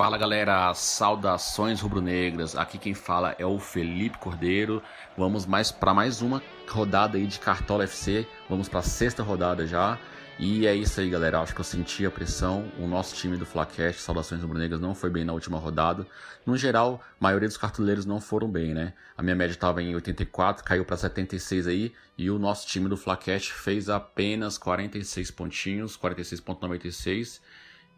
Fala galera, saudações rubro-negras. Aqui quem fala é o Felipe Cordeiro. Vamos mais para mais uma rodada aí de Cartola FC. Vamos para a sexta rodada já. E é isso aí, galera. Acho que eu senti a pressão. O nosso time do Flacast, Saudações Rubro-Negras, não foi bem na última rodada. No geral, a maioria dos cartoleiros não foram bem, né? A minha média estava em 84, caiu para 76 aí. E o nosso time do Flacast fez apenas 46 pontinhos, 46,96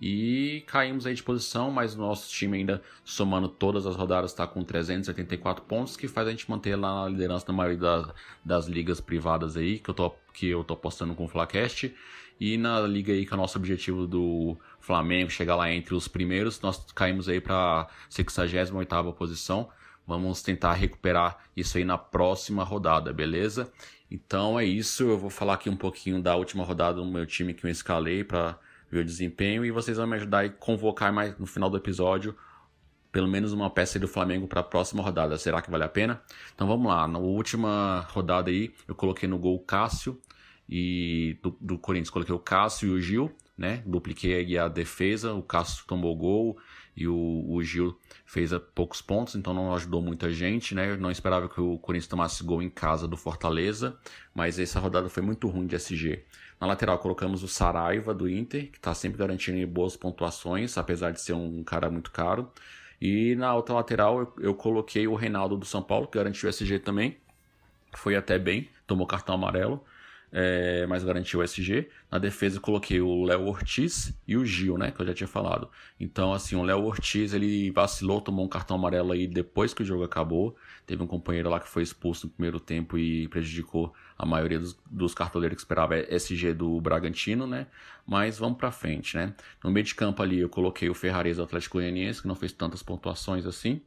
e caímos aí de posição, mas o nosso time ainda, somando todas as rodadas, está com 384 pontos, que faz a gente manter lá na liderança na maioria das, das ligas privadas aí, que eu tô, que eu tô apostando com o Flacast. E na liga aí, que é o nosso objetivo do Flamengo, chegar lá entre os primeiros, nós caímos aí para 68ª posição. Vamos tentar recuperar isso aí na próxima rodada, beleza? Então é isso, eu vou falar aqui um pouquinho da última rodada do meu time que eu escalei para ver o desempenho e vocês vão me ajudar a convocar mais no final do episódio pelo menos uma peça do Flamengo para a próxima rodada. Será que vale a pena? Então vamos lá. Na última rodada aí, eu coloquei no gol Cássio e do, do Corinthians coloquei o Cássio e o Gil, né? Dupliquei a defesa, o Cássio tomou gol e o, o Gil fez poucos pontos, então não ajudou muita gente, né? Eu não esperava que o Corinthians tomasse gol em casa do Fortaleza, mas essa rodada foi muito ruim de SG. Na lateral colocamos o Saraiva do Inter, que está sempre garantindo boas pontuações, apesar de ser um cara muito caro. E na outra lateral eu, eu coloquei o Reinaldo do São Paulo, que garantiu o SG também. Foi até bem, tomou cartão amarelo é, mas garantiu o SG. Na defesa eu coloquei o Léo Ortiz e o Gil, né, que eu já tinha falado. Então, assim, o Léo Ortiz, ele vacilou, tomou um cartão amarelo aí depois que o jogo acabou. Teve um companheiro lá que foi expulso no primeiro tempo e prejudicou a maioria dos, dos cartoleiros que esperava SG do Bragantino, né? Mas vamos pra frente, né? No meio de campo ali eu coloquei o Ferrarese do Atlético Goianiense, que não fez tantas pontuações assim.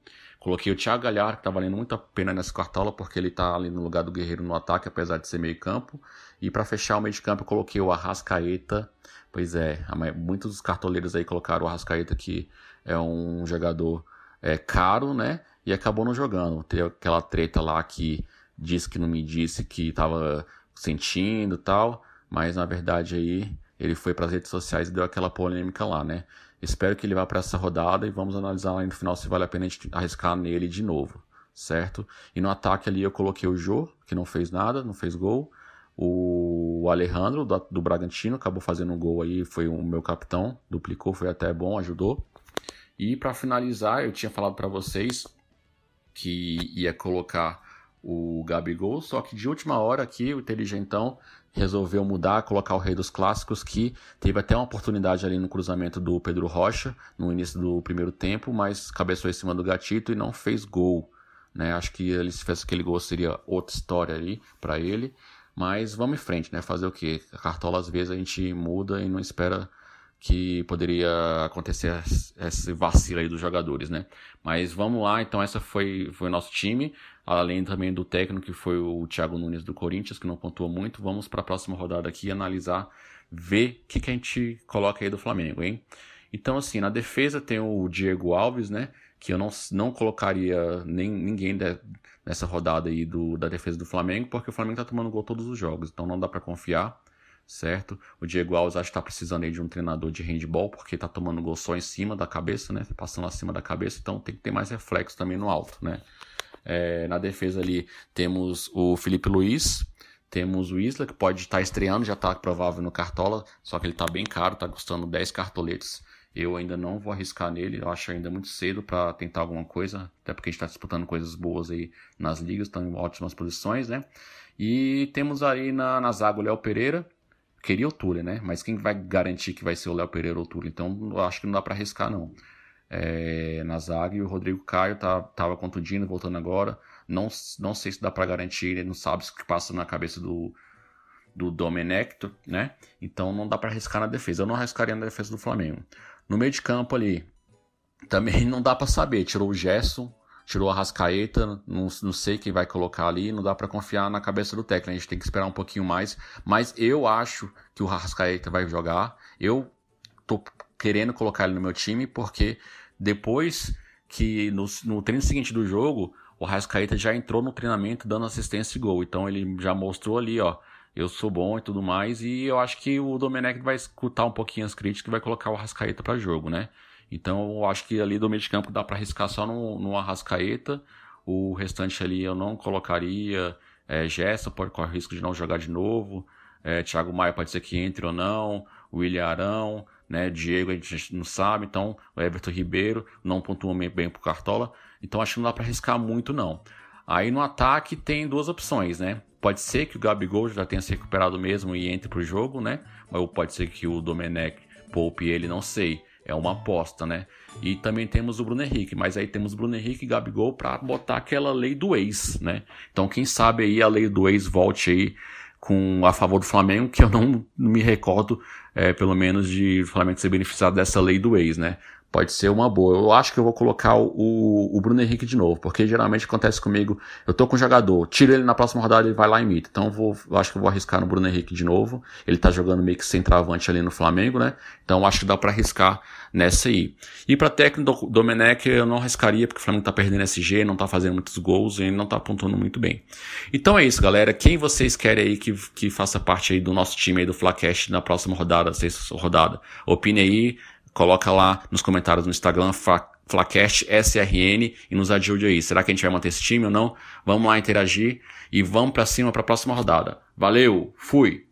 Coloquei o Thiago Galhardo, que tá valendo muito a pena nessa cartola, porque ele tá ali no lugar do Guerreiro no ataque, apesar de ser meio campo. E para fechar o meio de campo, eu coloquei o Arrascaeta. Pois é, muitos dos cartoleiros aí colocaram o Arrascaeta, que é um jogador é, caro, né? E acabou não jogando. Tem aquela treta lá que disse que não me disse que tava sentindo tal. Mas na verdade aí ele foi para as redes sociais e deu aquela polêmica lá, né? Espero que ele vá para essa rodada e vamos analisar lá no final se vale a pena a gente arriscar nele de novo, certo? E no ataque ali eu coloquei o Jô, que não fez nada, não fez gol. O Alejandro, do, do Bragantino, acabou fazendo um gol aí, foi o meu capitão, duplicou, foi até bom, ajudou. E para finalizar, eu tinha falado para vocês que ia colocar o Gabigol, só que de última hora aqui, o inteligentão resolveu mudar, colocar o Rei dos Clássicos, que teve até uma oportunidade ali no cruzamento do Pedro Rocha, no início do primeiro tempo, mas cabeçou em cima do gatito e não fez gol. Né? Acho que ele se fizesse aquele gol seria outra história ali para ele. Mas vamos em frente, né? Fazer o quê? A cartola às vezes a gente muda e não espera que poderia acontecer esse vacilo aí dos jogadores, né? Mas vamos lá, então essa foi, foi o nosso time, além também do técnico que foi o Thiago Nunes do Corinthians, que não pontuou muito. Vamos para a próxima rodada aqui analisar, ver o que, que a gente coloca aí do Flamengo, hein? Então, assim, na defesa tem o Diego Alves, né? Que eu não, não colocaria nem, ninguém de, nessa rodada aí do, da defesa do Flamengo, porque o Flamengo tá tomando gol todos os jogos, então não dá para confiar certo? O Diego Alves acho que tá precisando aí de um treinador de handball, porque tá tomando gol só em cima da cabeça, né? Passando acima da cabeça, então tem que ter mais reflexo também no alto, né? É, na defesa ali temos o Felipe Luiz, temos o Isla, que pode estar tá estreando, já está provável no Cartola, só que ele está bem caro, está custando 10 cartoletes. Eu ainda não vou arriscar nele, eu acho ainda muito cedo para tentar alguma coisa, até porque a gente está disputando coisas boas aí nas ligas, estão em ótimas posições, né? E temos aí na, na zaga o Léo Pereira, queria o Túlio, né? Mas quem vai garantir que vai ser o Léo Pereira ou o Túlio? Então, eu acho que não dá para arriscar, não. É, na zaga e o Rodrigo Caio tá, tava contundindo, voltando agora. Não, não sei se dá para garantir, ele não sabe o que passa na cabeça do, do Domenech, né? Então não dá para arriscar na defesa. Eu não arriscaria na defesa do Flamengo. No meio de campo ali, também não dá para saber. Tirou o Gerson, tirou a Rascaeta, não, não sei quem vai colocar ali, não dá para confiar na cabeça do técnico, a gente tem que esperar um pouquinho mais, mas eu acho que o Rascaeta vai jogar, eu tô querendo colocar ele no meu time, porque depois que no, no treino seguinte do jogo, o Rascaeta já entrou no treinamento dando assistência e gol, então ele já mostrou ali, ó, eu sou bom e tudo mais, e eu acho que o Domenech vai escutar um pouquinho as críticas e vai colocar o Rascaeta para jogo, né? Então eu acho que ali do meio de campo dá para arriscar só no, no Arrascaeta. O restante ali eu não colocaria. É, Gerson pode correr risco de não jogar de novo. É, Thiago Maia pode ser que entre ou não. William Arão, né? Diego a gente não sabe. Então o Everton Ribeiro não pontua bem pro Cartola. Então acho que não dá para arriscar muito não. Aí no ataque tem duas opções, né? Pode ser que o Gabigol já tenha se recuperado mesmo e entre pro jogo, né? Ou pode ser que o Domenech poupe ele, não sei. É uma aposta, né? E também temos o Bruno Henrique, mas aí temos Bruno Henrique e Gabigol para botar aquela lei do ex, né? Então quem sabe aí a lei do ex volte aí com a favor do Flamengo, que eu não me recordo, é, pelo menos, de o Flamengo ser beneficiado dessa lei do ex, né? Pode ser uma boa. Eu acho que eu vou colocar o, o Bruno Henrique de novo, porque geralmente acontece comigo, eu tô com um jogador, tiro ele na próxima rodada, ele vai lá e imita. Então eu, vou, eu acho que eu vou arriscar no Bruno Henrique de novo. Ele tá jogando meio que sem travante ali no Flamengo, né? Então acho que dá para arriscar nessa aí. E para técnico do Domenech eu não arriscaria, porque o Flamengo tá perdendo SG, não tá fazendo muitos gols e não tá apontando muito bem. Então é isso, galera. Quem vocês querem aí que, que faça parte aí do nosso time aí do Flacast na próxima rodada, sexta rodada? Opine aí, coloca lá nos comentários no Instagram, Flacast SRN e nos ajude aí. Será que a gente vai manter esse time ou não? Vamos lá interagir e vamos para cima para a próxima rodada. Valeu, fui!